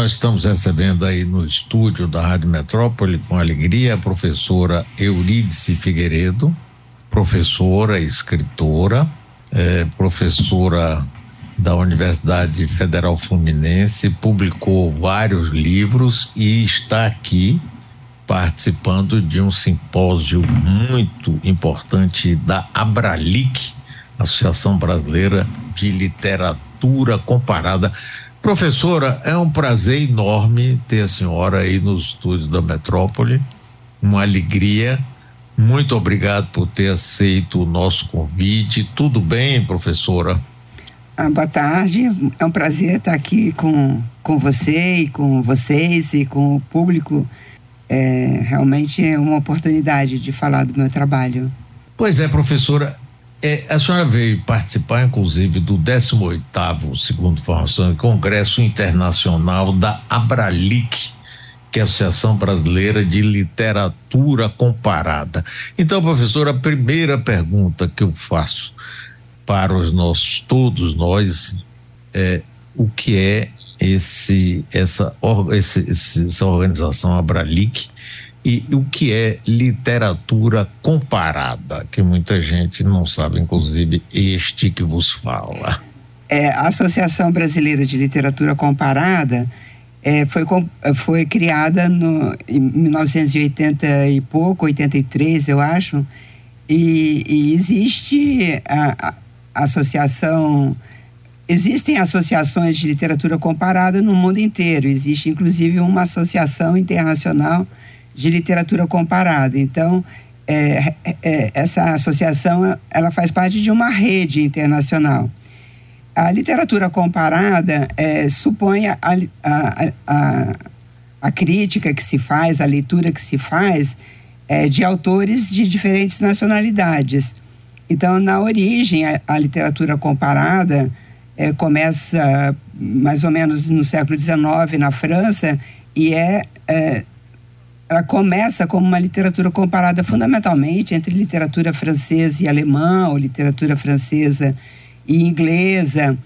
nós estamos recebendo aí no estúdio da Rádio Metrópole, com alegria, a professora Eurídice Figueiredo, professora, escritora, é, professora da Universidade Federal Fluminense, publicou vários livros e está aqui participando de um simpósio muito importante da Abralic, Associação Brasileira de Literatura Comparada. Professora, é um prazer enorme ter a senhora aí nos estúdios da Metrópole. Uma alegria. Muito obrigado por ter aceito o nosso convite. Tudo bem, professora? Ah, boa tarde. É um prazer estar aqui com, com você e com vocês e com o público. É realmente é uma oportunidade de falar do meu trabalho. Pois é, professora. É, a senhora veio participar, inclusive, do 18º, segundo informação, Congresso Internacional da Abralic, que é a Associação Brasileira de Literatura Comparada. Então, professor, a primeira pergunta que eu faço para os nossos, todos nós, é o que é esse, essa, esse, essa organização Abralic e o que é literatura comparada, que muita gente não sabe, inclusive este que vos fala. É, a Associação Brasileira de Literatura Comparada é, foi, foi criada no, em 1980 e pouco, 83, eu acho, e, e existe a, a associação. Existem associações de literatura comparada no mundo inteiro. Existe, inclusive, uma associação internacional de literatura comparada. Então, é, é, essa associação ela faz parte de uma rede internacional. A literatura comparada é, supõe a, a, a, a, crítica que se faz, a leitura que se faz é, de autores de diferentes nacionalidades. Então, na origem, a, literatura comparada é, começa mais ou menos no século XIX na França e é, é ela começa como uma literatura comparada fundamentalmente entre literatura francesa e alemã, ou literatura francesa e inglesa.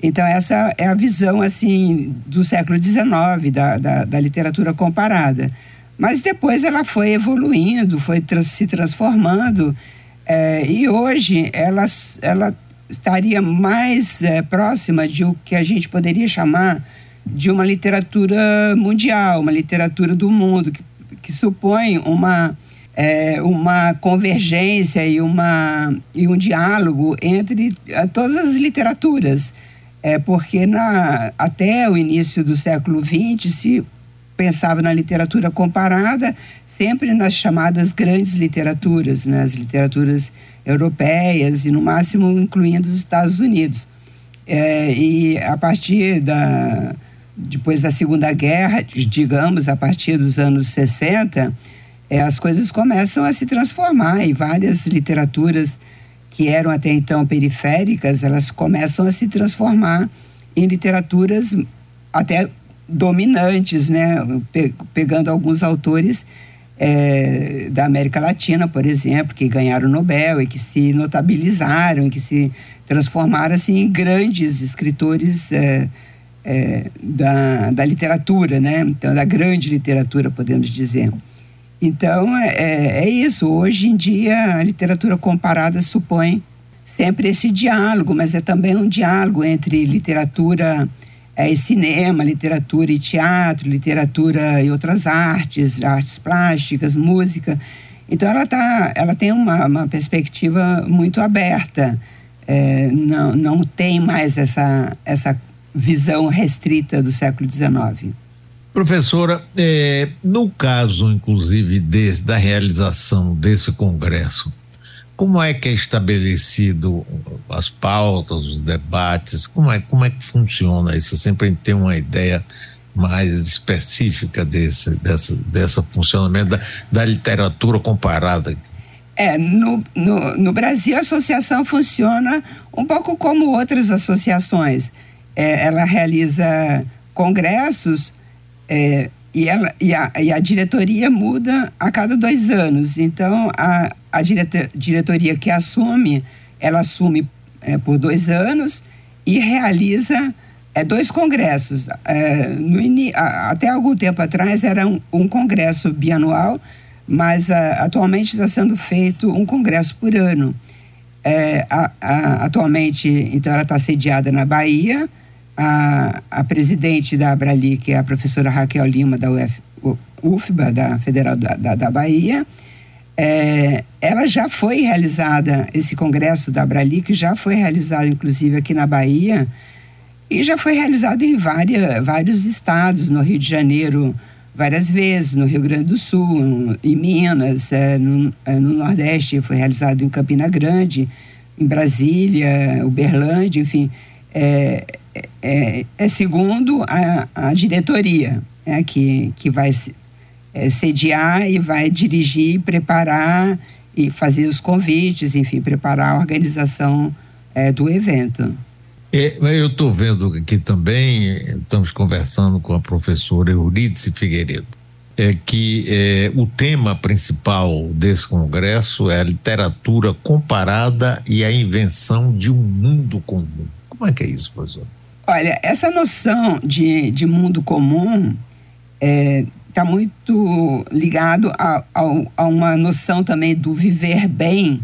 Então, essa é a visão, assim, do século XIX, da, da, da literatura comparada. Mas depois ela foi evoluindo, foi trans, se transformando, é, e hoje ela, ela estaria mais é, próxima de o que a gente poderia chamar de uma literatura mundial, uma literatura do mundo, que que supõe uma, é, uma convergência e, uma, e um diálogo entre eh, todas as literaturas. É, porque na, até o início do século XX se pensava na literatura comparada sempre nas chamadas grandes literaturas, nas né, literaturas europeias e no máximo incluindo os Estados Unidos. É, e a partir da, depois da Segunda Guerra, digamos, a partir dos anos 60, é, as coisas começam a se transformar e várias literaturas que eram até então periféricas, elas começam a se transformar em literaturas até dominantes, né? Pe pegando alguns autores é, da América Latina, por exemplo, que ganharam o Nobel e que se notabilizaram, e que se transformaram assim, em grandes escritores é, é, da, da literatura, né? Então, da grande literatura, podemos dizer. Então, é, é, é isso. Hoje em dia, a literatura comparada supõe sempre esse diálogo, mas é também um diálogo entre literatura é, e cinema, literatura e teatro, literatura e outras artes, artes plásticas, música. Então, ela, tá, ela tem uma, uma perspectiva muito aberta. É, não, não tem mais essa, essa visão restrita do século XIX. Professora, é, no caso, inclusive, desse, da realização desse congresso, como é que é estabelecido as pautas, os debates, como é, como é que funciona isso? Sempre tem uma ideia mais específica desse, dessa, dessa funcionamento da, da literatura comparada. É, no, no, no Brasil a associação funciona um pouco como outras associações é, ela realiza congressos é, e, ela, e, a, e a diretoria muda a cada dois anos. Então, a, a direta, diretoria que assume, ela assume é, por dois anos e realiza é, dois congressos. É, no, até algum tempo atrás era um, um congresso bianual, mas a, atualmente está sendo feito um congresso por ano. É, atualmente, então, ela está sediada na Bahia. A, a presidente da Abrali, que é a professora Raquel Lima, da UF, UFBA, da Federal da, da, da Bahia, é, ela já foi realizada, esse congresso da Abrali, que já foi realizado, inclusive, aqui na Bahia, e já foi realizado em várias, vários estados, no Rio de Janeiro várias vezes, no Rio Grande do Sul, em Minas, é, no, é, no, Nordeste foi realizado em Campina Grande, em Brasília, Uberlândia, enfim. É, é, é segundo a, a diretoria né, que, que vai é, sediar e vai dirigir, preparar e fazer os convites, enfim, preparar a organização é, do evento. É, eu estou vendo aqui também, estamos conversando com a professora Eurídice Figueiredo, é que é, o tema principal desse congresso é a literatura comparada e a invenção de um mundo comum. Como é que é isso, professor? Olha, essa noção de, de mundo comum está é, tá muito ligado a, a, a, uma noção também do viver bem,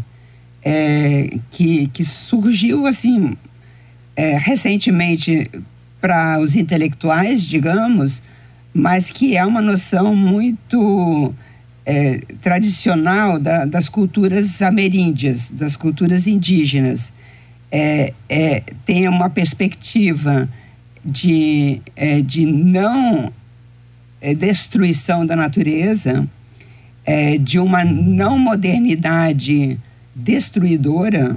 é, que, que surgiu assim é, recentemente para os intelectuais, digamos, mas que é uma noção muito é, tradicional da, das culturas ameríndias, das culturas indígenas. É, é, tem uma perspectiva de, é, de não é, destruição da natureza, é, de uma não modernidade destruidora,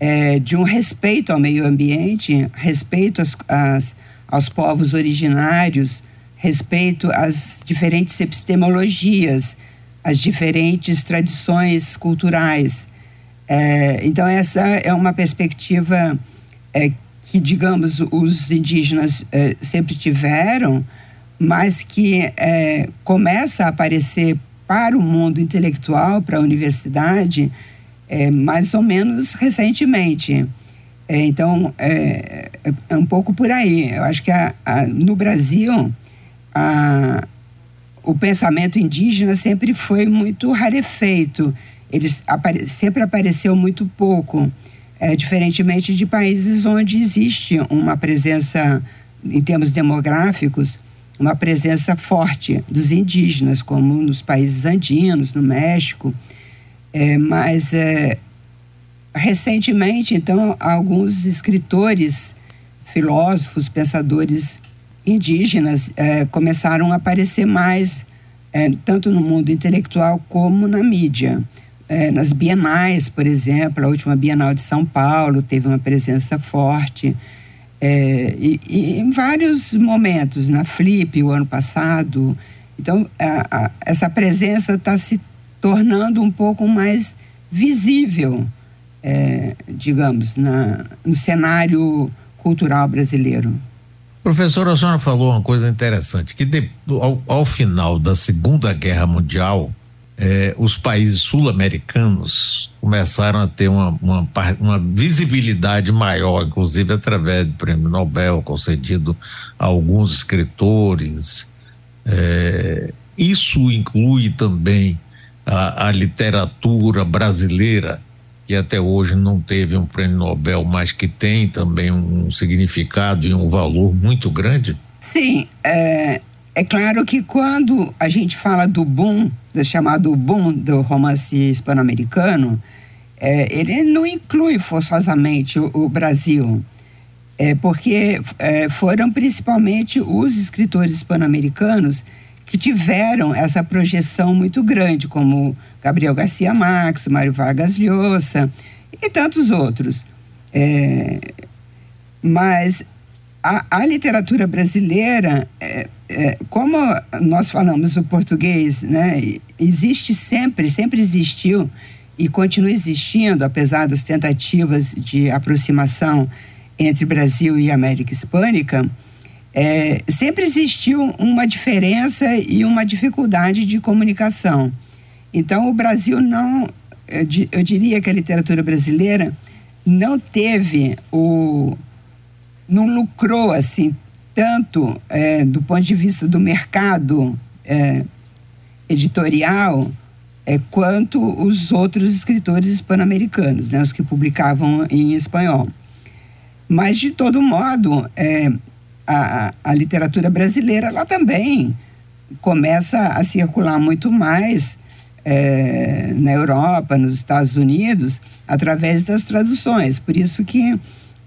é, de um respeito ao meio ambiente, respeito às, às, aos povos originários, respeito às diferentes epistemologias, às diferentes tradições culturais. É, então, essa é uma perspectiva é, que, digamos, os indígenas é, sempre tiveram, mas que é, começa a aparecer para o mundo intelectual, para a universidade, é, mais ou menos recentemente. É, então, é, um pouco por aí. Eu acho que a, a, no Brasil, a, o pensamento indígena sempre foi muito rarefeito. Ele apare, sempre apareceu muito pouco, é, diferentemente de países onde existe uma presença, em termos demográficos, uma presença forte dos indígenas, como nos países andinos, no México. É, mas é, recentemente, então, alguns escritores, filósofos, pensadores indígenas é, começaram a aparecer mais, é, tanto no mundo intelectual como na mídia. É, nas bienais, por exemplo, a última Bienal de São Paulo teve uma presença forte. É, e, e, em vários momentos, na Flip, o ano passado. Então, a, a, essa presença está se tornando um pouco mais visível, é, digamos, na, no cenário cultural brasileiro. Professora, a senhora falou uma coisa interessante, que de, ao, ao, final da Segunda Guerra Mundial, é, os países sul-americanos começaram a ter uma, uma, uma, visibilidade maior, inclusive através do prêmio Nobel concedido a alguns escritores. É, isso inclui também a, a literatura brasileira, que até hoje não teve um prêmio Nobel, mas que tem também um significado e um valor muito grande? Sim, é, é claro que quando a gente fala do boom, do chamado boom do romance hispano-americano, é, ele não inclui forçosamente o, o Brasil, é, porque é, foram principalmente os escritores hispano-americanos que tiveram essa projeção muito grande, como Gabriel Garcia Marques, Mário Vargas Llosa e tantos outros. É, mas a, a, literatura brasileira, é, é, como nós falamos o português, né, existe sempre, sempre existiu e continua existindo, apesar das tentativas de aproximação entre Brasil e América Hispânica, é, sempre existiu uma diferença e uma dificuldade de comunicação. Então, o Brasil não, eu diria que a literatura brasileira não teve o, não lucrou assim tanto é, do ponto de vista do mercado é, editorial é, quanto os outros escritores hispano-americanos, né, os que publicavam em espanhol. Mas, de todo modo, é, a, a literatura brasileira ela também começa a circular muito mais é, na Europa, nos Estados Unidos, através das traduções. Por isso que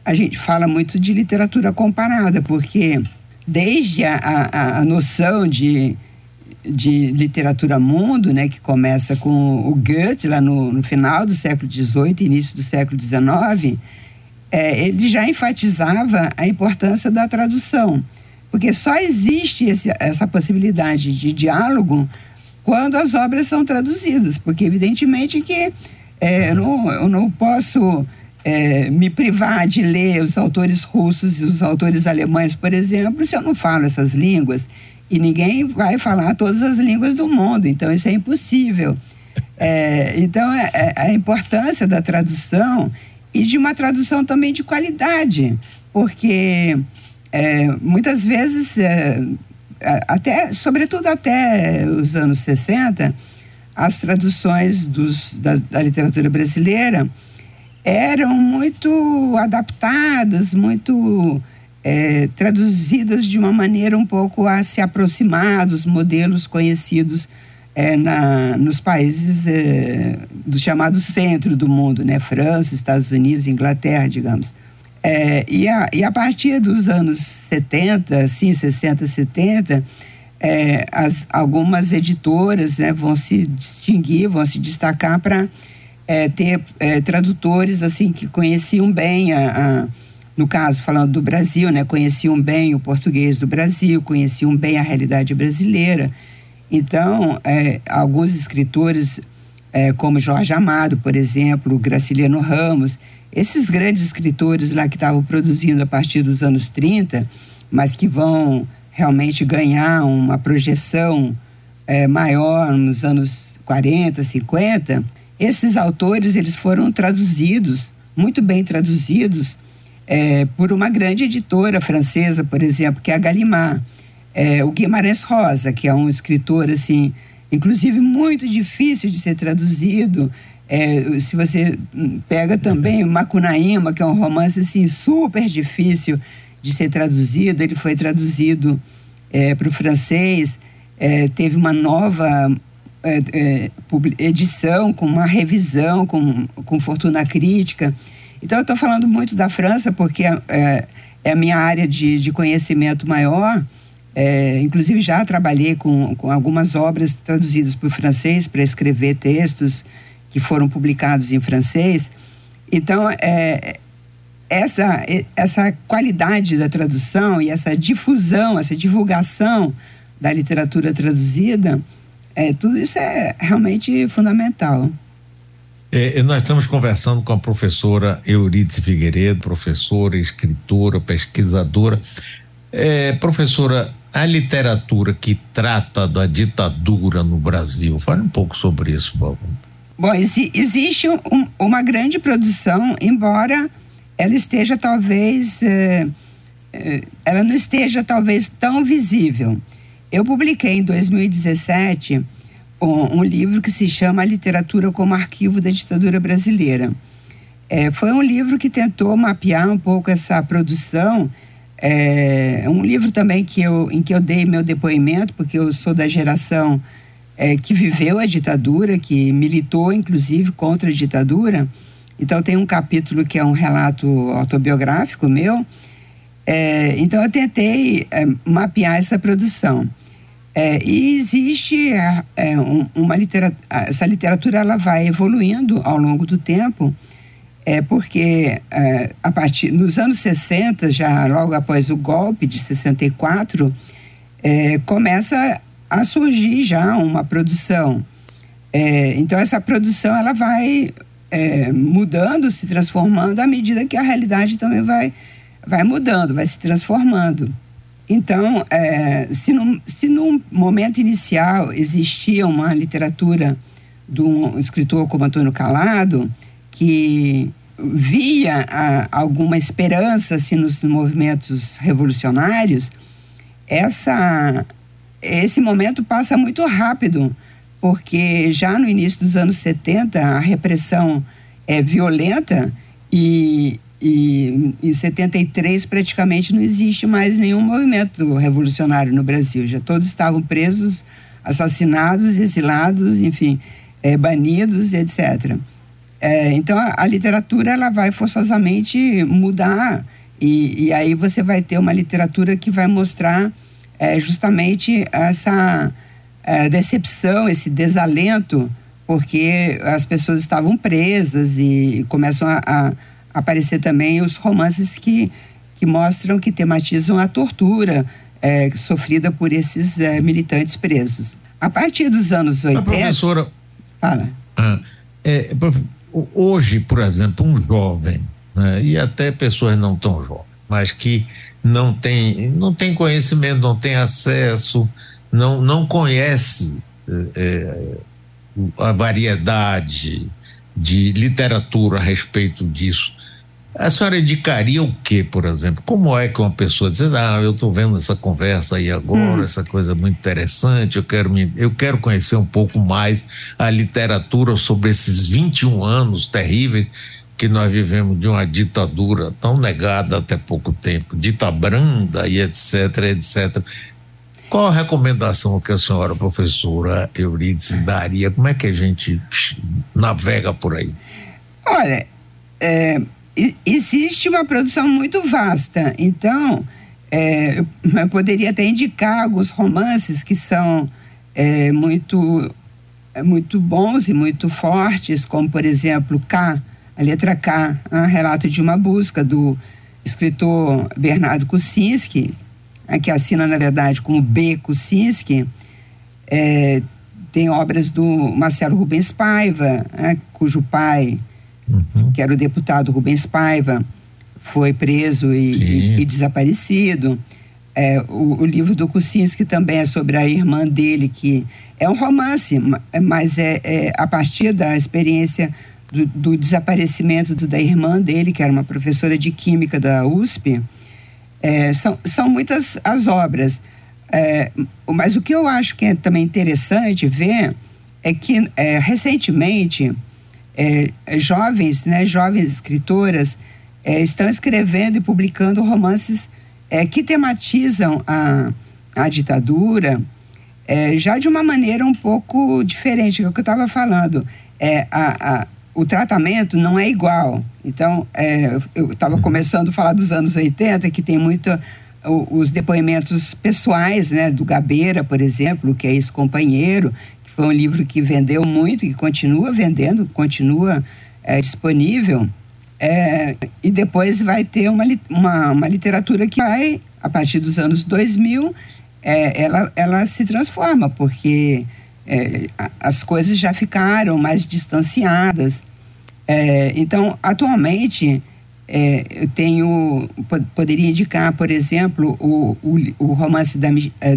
a gente fala muito de literatura comparada, porque desde a, a, a noção de, de literatura mundo, né, que começa com o Goethe lá no, no final do século XVIII, início do século XIX, é, ele já enfatizava a importância da tradução, porque só existe esse, essa possibilidade de diálogo quando as obras são traduzidas, porque evidentemente que é, eu, não, eu não posso é, me privar de ler os autores russos e os autores alemães, por exemplo, se eu não falo essas línguas. E ninguém vai falar todas as línguas do mundo, então isso é impossível. É, então, é, é, a importância da tradução e de uma tradução também de qualidade, porque é, muitas vezes, é, até, sobretudo até os anos 60, as traduções dos, da, da literatura brasileira eram muito adaptadas, muito é, traduzidas de uma maneira um pouco a se aproximar dos modelos conhecidos é, na, nos países é, do chamado centro do mundo, né? França, Estados Unidos, Inglaterra, digamos. É, e, a, e a partir dos anos 70, assim, 60, 70, é, as, algumas editoras né, vão se distinguir, vão se destacar para é, ter é, tradutores assim que conheciam bem a, a, no caso falando do Brasil né conheciam bem o português do Brasil conheciam bem a realidade brasileira. Então é, alguns escritores é, como Jorge Amado por exemplo Graciliano Ramos esses grandes escritores lá que estavam produzindo a partir dos anos 30 mas que vão realmente ganhar uma projeção é, maior nos anos 40 50 esses autores eles foram traduzidos, muito bem traduzidos, é, por uma grande editora francesa, por exemplo, que é a Gallimard. É, o Guimarães Rosa, que é um escritor, assim, inclusive muito difícil de ser traduzido. É, se você pega também o Macunaíma, que é um romance, assim, super difícil de ser traduzido, ele foi traduzido é, para o francês, é, teve uma nova é, é, edição, com uma revisão, com, com fortuna crítica. Então, eu estou falando muito da França porque é, é a minha área de, de conhecimento maior. É, inclusive, já trabalhei com, com algumas obras traduzidas para o francês para escrever textos que foram publicados em francês. Então, é, essa, essa qualidade da tradução e essa difusão, essa divulgação da literatura traduzida é, tudo isso é realmente fundamental. É, nós estamos conversando com a professora Eurídice Figueiredo, professora, escritora, pesquisadora. É, professora, a literatura que trata da ditadura no Brasil, fale um pouco sobre isso, por favor. Bom, existe um, uma grande produção, embora ela esteja talvez, é, é, ela não esteja talvez tão visível. Eu publiquei em 2017 um, um livro que se chama A Literatura como Arquivo da Ditadura Brasileira. É, foi um livro que tentou mapear um pouco essa produção. É um livro também que eu, em que eu dei meu depoimento, porque eu sou da geração é, que viveu a ditadura, que militou inclusive contra a ditadura. Então tem um capítulo que é um relato autobiográfico meu. É, então eu tentei é, mapear essa produção. É, e existe é, é uma literatura, essa literatura ela vai evoluindo ao longo do tempo, é porque é, a partir nos anos 60, já logo após o golpe de 64, é, começa a surgir já uma produção. É, então essa produção ela vai é, mudando, se transformando à medida que a realidade também vai vai mudando, vai se transformando. Então, é, se, num, se num momento inicial existia uma literatura de um escritor como Antônio Calado, que via a, alguma esperança assim, nos movimentos revolucionários, essa, esse momento passa muito rápido, porque já no início dos anos 70 a repressão é violenta e, e em 73 praticamente não existe mais nenhum movimento revolucionário no Brasil. Já todos estavam presos, assassinados, exilados, enfim, é, banidos, etc. É, então a, a, literatura ela vai forçosamente mudar e, e, aí você vai ter uma literatura que vai mostrar é, justamente essa é, decepção, esse desalento, porque as pessoas estavam presas e começam a, a aparecer também os romances que, que mostram, que tematizam a tortura é, sofrida por esses é, militantes presos. A partir dos anos 80. A professora. Fala. Ah, é, hoje, por exemplo, um jovem, né, e até pessoas não tão jovens, mas que não tem, não tem conhecimento, não tem acesso, não, não conhece é, a variedade de literatura a respeito disso. A senhora indicaria o que, por exemplo? Como é que uma pessoa diz, ah, eu estou vendo essa conversa aí agora, hum. essa coisa muito interessante, eu quero, me, eu quero conhecer um pouco mais a literatura sobre esses 21 anos terríveis que nós vivemos de uma ditadura tão negada até pouco tempo, dita branda e etc, etc. Qual a recomendação que a senhora professora Eurídice daria? Como é que a gente navega por aí? Olha, é, existe uma produção muito vasta. Então, é, eu poderia até indicar alguns romances que são é, muito, é, muito bons e muito fortes, como, por exemplo, K, a letra K, um relato de uma busca do escritor Bernardo Kucinski, né, que assina, na verdade, como B. Kucinski. É, tem obras do Marcelo Rubens Paiva, né, cujo pai uhum. que era o deputado Rubens Paiva, foi preso e, e, e desaparecido. É, o, o, livro do Kucinski também é sobre a irmã dele, que é um romance, mas é, é a partir da experiência do, do, desaparecimento do, da irmã dele, que era uma professora de química da USP. É, são, são muitas as obras. É, mas o que eu acho que é também interessante ver é que é, recentemente é, é, jovens, né, jovens escritoras, é, estão escrevendo e publicando romances é, que tematizam a, a ditadura é, já de uma maneira um pouco diferente do que eu estava falando. É, a, a, o tratamento não é igual. Então, é, eu estava começando a falar dos anos 80, que tem muito os depoimentos pessoais, né, do Gabeira, por exemplo, que é esse companheiro, foi um livro que vendeu muito, que continua vendendo, continua é, disponível. É, e depois vai ter uma, uma, uma, literatura que vai, a partir dos anos 2000, é, ela, ela se transforma, porque é, as coisas já ficaram mais distanciadas. Então, atualmente, eu tenho, poderia indicar, por exemplo, o, o, o romance da,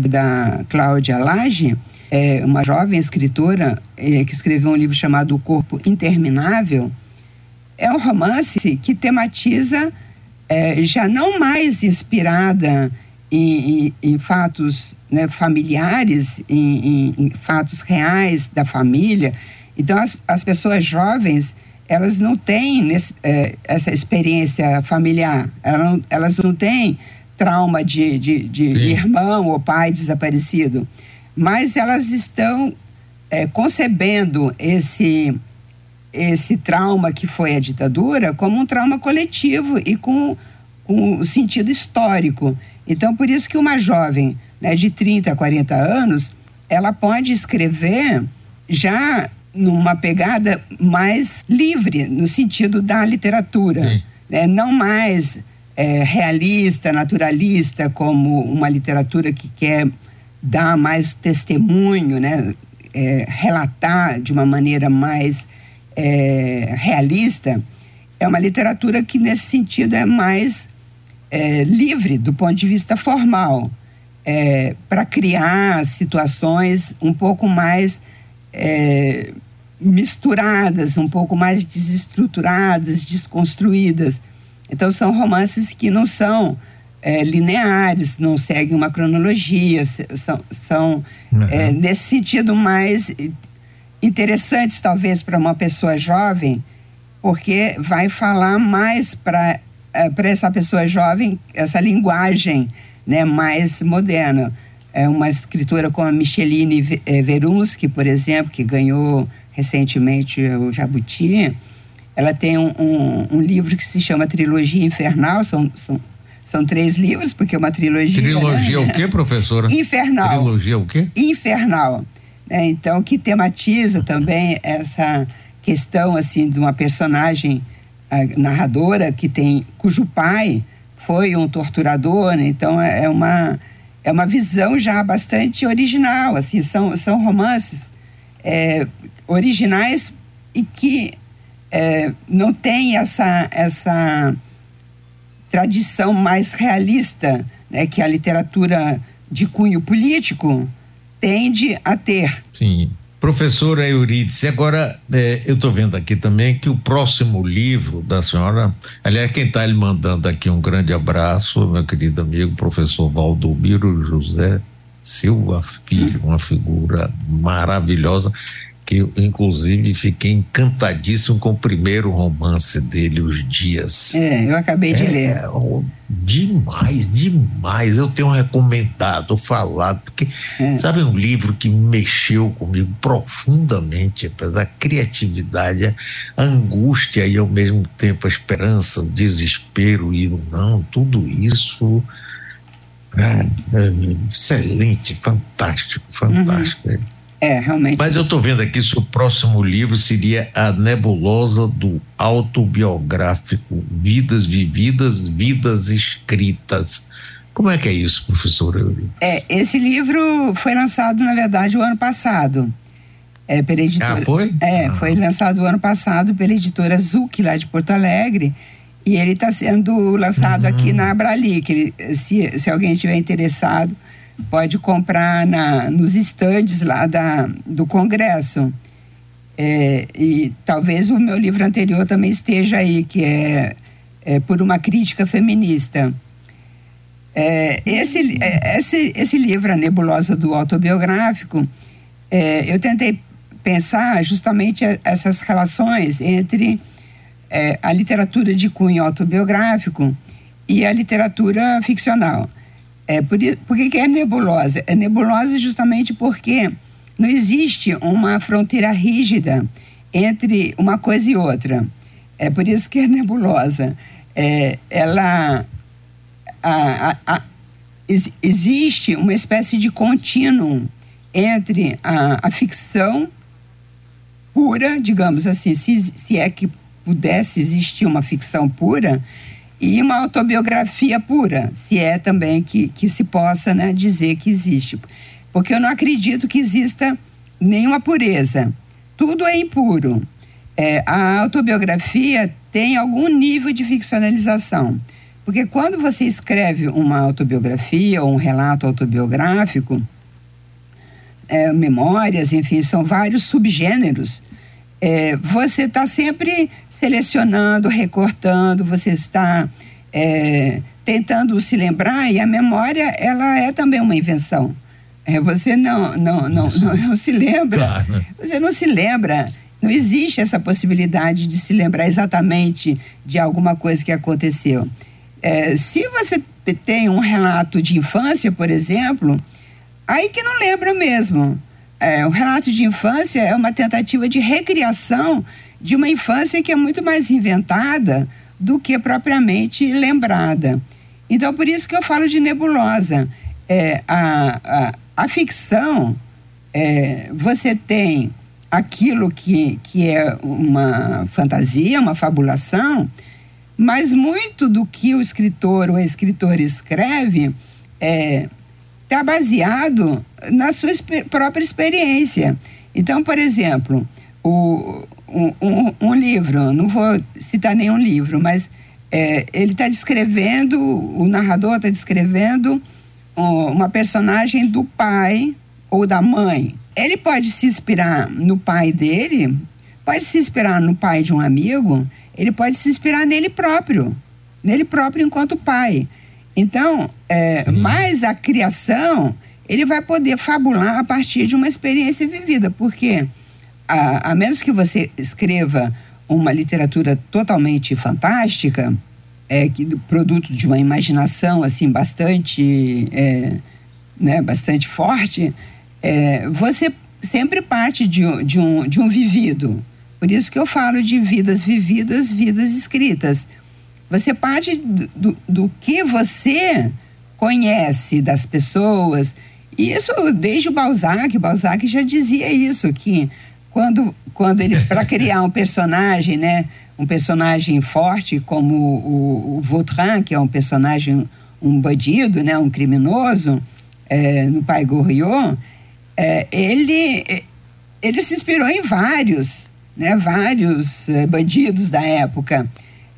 da Cláudia Lage, é, uma jovem escritora é, que escreveu um livro chamado O Corpo Interminável, é um romance que tematiza, é, já não mais inspirada em, em, em fatos né, familiares, em, em, fatos reais da família. Então, as, as pessoas jovens, elas não têm nesse, é, essa experiência familiar, elas não, elas não têm trauma de, de, de irmão ou pai desaparecido mas elas estão é, concebendo esse esse trauma que foi a ditadura como um trauma coletivo e com, com sentido histórico. Então, por isso que uma jovem né, de 30 a 40 anos, ela pode escrever já numa pegada mais livre, no sentido da literatura. Né? Não mais é, realista, naturalista, como uma literatura que quer dar mais testemunho, né? É, relatar de uma maneira mais é, realista, é uma literatura que, nesse sentido, é mais é, livre do ponto de vista formal, é, para criar situações um pouco mais é, misturadas, um pouco mais desestruturadas, desconstruídas. Então, são romances que não são é, lineares, não seguem uma cronologia, são, são uhum. é, nesse sentido mais interessantes, talvez, para uma pessoa jovem, porque vai falar mais para é, para essa pessoa jovem essa linguagem né, mais moderna. É uma escritora como a Micheline é, Verunsky, por exemplo, que ganhou recentemente o Jabuti, ela tem um, um, um, livro que se chama Trilogia Infernal, são, são, são três livros, porque é uma trilogia. Trilogia né? o quê, professora? Infernal. Trilogia o quê? Infernal. Né? Então, que tematiza também essa questão assim de uma personagem narradora que tem cujo pai foi um torturador, né? então é, é uma é uma visão já bastante original, assim são são romances é, originais e que é, não tem essa, essa tradição mais realista né, que a literatura de cunho político tende a ter. Sim. Professora Euridice, agora é, eu estou vendo aqui também que o próximo livro da senhora, aliás, quem está lhe mandando aqui um grande abraço, meu querido amigo, professor Valdomiro José Silva Filho, uma figura maravilhosa que eu, inclusive, fiquei encantadíssimo com o primeiro romance dele, Os Dias. É, eu acabei de é, ler. Oh, demais, demais. Eu tenho recomendado, falado, porque, é. sabe, um livro que mexeu comigo profundamente, apesar da criatividade, a angústia e, ao mesmo tempo, a esperança, o desespero e o não, tudo isso. É, é excelente, fantástico, fantástico. Uhum. É, realmente. Mas eu estou vendo aqui se o próximo livro seria A Nebulosa do Autobiográfico Vidas Vividas, Vidas Escritas. Como é que é isso, professora? É, esse livro foi lançado, na verdade, o ano passado. É, pela editora, ah, foi? É, ah. foi lançado o ano passado pela editora Zuc, lá de Porto Alegre. E ele está sendo lançado uhum. aqui na Abrali, que ele, se, se alguém estiver interessado, pode comprar na, nos estandes lá da, do Congresso. É, e talvez o meu livro anterior também esteja aí, que é, é Por uma Crítica Feminista. É, esse, é, esse, esse livro, A Nebulosa do Autobiográfico, é, eu tentei pensar justamente essas relações entre é, a literatura de cunho autobiográfico e a literatura ficcional. É, por, por que, que é nebulosa? É nebulosa justamente porque não existe uma fronteira rígida entre uma coisa e outra. É por isso que é nebulosa. É, ela a, a, a, existe uma espécie de contínuo entre a, ficção pura, digamos assim, se, se é que pudesse existir uma ficção pura, e uma autobiografia pura, se é também que, que se possa né, dizer que existe. Porque eu não acredito que exista nenhuma pureza. Tudo é impuro. É, a autobiografia tem algum nível de ficcionalização. Porque quando você escreve uma autobiografia ou um relato autobiográfico, é, memórias, enfim, são vários subgêneros, é, você está sempre selecionando, recortando, você está é, tentando se lembrar e a memória ela é também uma invenção. É, você não não, não, não, não, se lembra, claro. você não se lembra, não existe essa possibilidade de se lembrar exatamente de alguma coisa que aconteceu. É, se você tem um relato de infância, por exemplo, aí que não lembra mesmo. É, o relato de infância é uma tentativa de recriação de uma infância que é muito mais inventada do que propriamente lembrada. Então, por isso que eu falo de nebulosa. É, a, a, a ficção, é, você tem aquilo que, que é uma fantasia, uma fabulação, mas muito do que o escritor ou a escritora escreve é, está baseado na sua própria experiência. Então, por exemplo, o, um, um, um livro, não vou citar nenhum livro, mas é, ele está descrevendo, o narrador está descrevendo uma personagem do pai ou da mãe, ele pode se inspirar no pai dele, pode se inspirar no pai de um amigo, ele pode se inspirar nele próprio, nele próprio enquanto pai. Então, é, mais a criação, ele vai poder fabular a partir de uma experiência vivida, porque a, a menos que você escreva uma literatura totalmente fantástica, é, que, produto de uma imaginação assim bastante, é, né, bastante forte, é, você sempre parte de, de, um, de um vivido. Por isso que eu falo de vidas vividas, vidas escritas. Você parte do, do, do que você conhece das pessoas. E isso desde o Balzac, Balzac já dizia isso, que quando, quando ele, para criar um personagem, né, um personagem forte como o, o Vautrin, que é um personagem, um bandido, né, um criminoso, é, no Pai Goriot, é, ele, ele se inspirou em vários, né, vários é, bandidos da época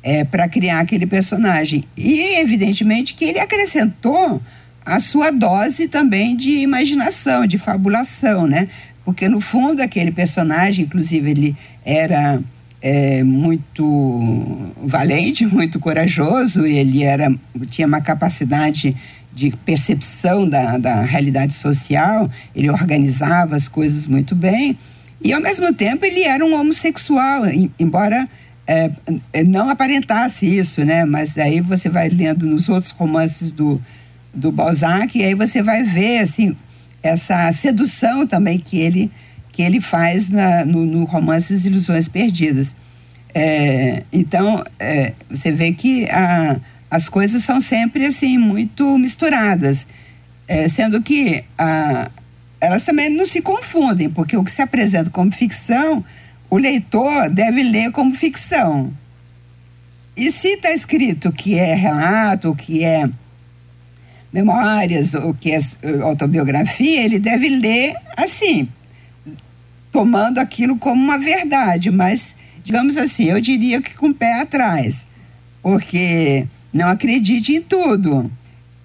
é, para criar aquele personagem. E, evidentemente, que ele acrescentou a sua dose também de imaginação, de fabulação, né? Porque, no fundo, aquele personagem, inclusive, ele era é, muito valente, muito corajoso, ele era, tinha uma capacidade de percepção da, da realidade social, ele organizava as coisas muito bem, e ao mesmo tempo ele era um homossexual, embora é, é, não aparentasse isso, né? Mas aí você vai lendo nos outros romances do, do Balzac, e aí você vai ver, assim, essa sedução também que ele, que ele faz na, no, no romance As Ilusões Perdidas. É, então, é, você vê que a, as coisas são sempre assim muito misturadas, é, sendo que a, elas também não se confundem, porque o que se apresenta como ficção, o leitor deve ler como ficção. E se está escrito que é relato, que é memórias, ou que é autobiografia, ele deve ler assim, tomando aquilo como uma verdade, mas, digamos assim, eu diria que com o pé atrás, porque não acredite em tudo,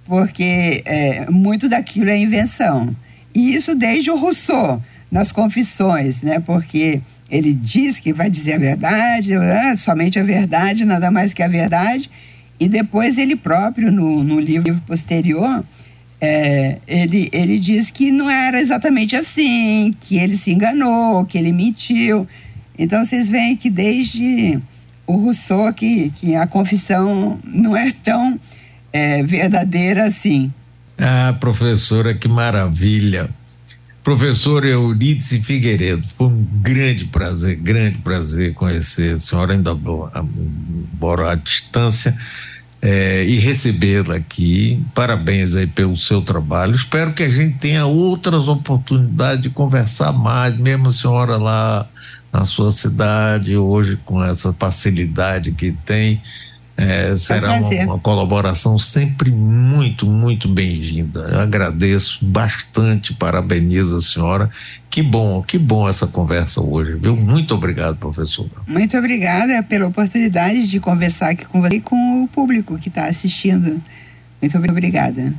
porque é, muito daquilo é invenção. E isso desde o Rousseau, nas Confissões, né? porque ele diz que vai dizer a verdade, ah, somente a verdade, nada mais que a verdade, e depois ele próprio, no, no livro posterior, é, ele, ele diz que não era exatamente assim, que ele se enganou, que ele mentiu. Então vocês veem que desde o Rousseau que, que a confissão não é tão é, verdadeira assim. Ah, professora, que maravilha. Professor Eurídice Figueiredo, foi um grande prazer, grande prazer conhecer a senhora, ainda embora à distância, é, e recebê-la aqui. Parabéns aí pelo seu trabalho. Espero que a gente tenha outras oportunidades de conversar mais, mesmo a senhora lá na sua cidade, hoje com essa facilidade que tem. É, será uma, uma, colaboração sempre muito, muito bem-vinda. Agradeço bastante, parabenizo a senhora. Que bom, que bom essa conversa hoje, viu? Muito obrigado, professora. Muito obrigada pela oportunidade de conversar aqui com você e com o público que está assistindo. Muito obrigada.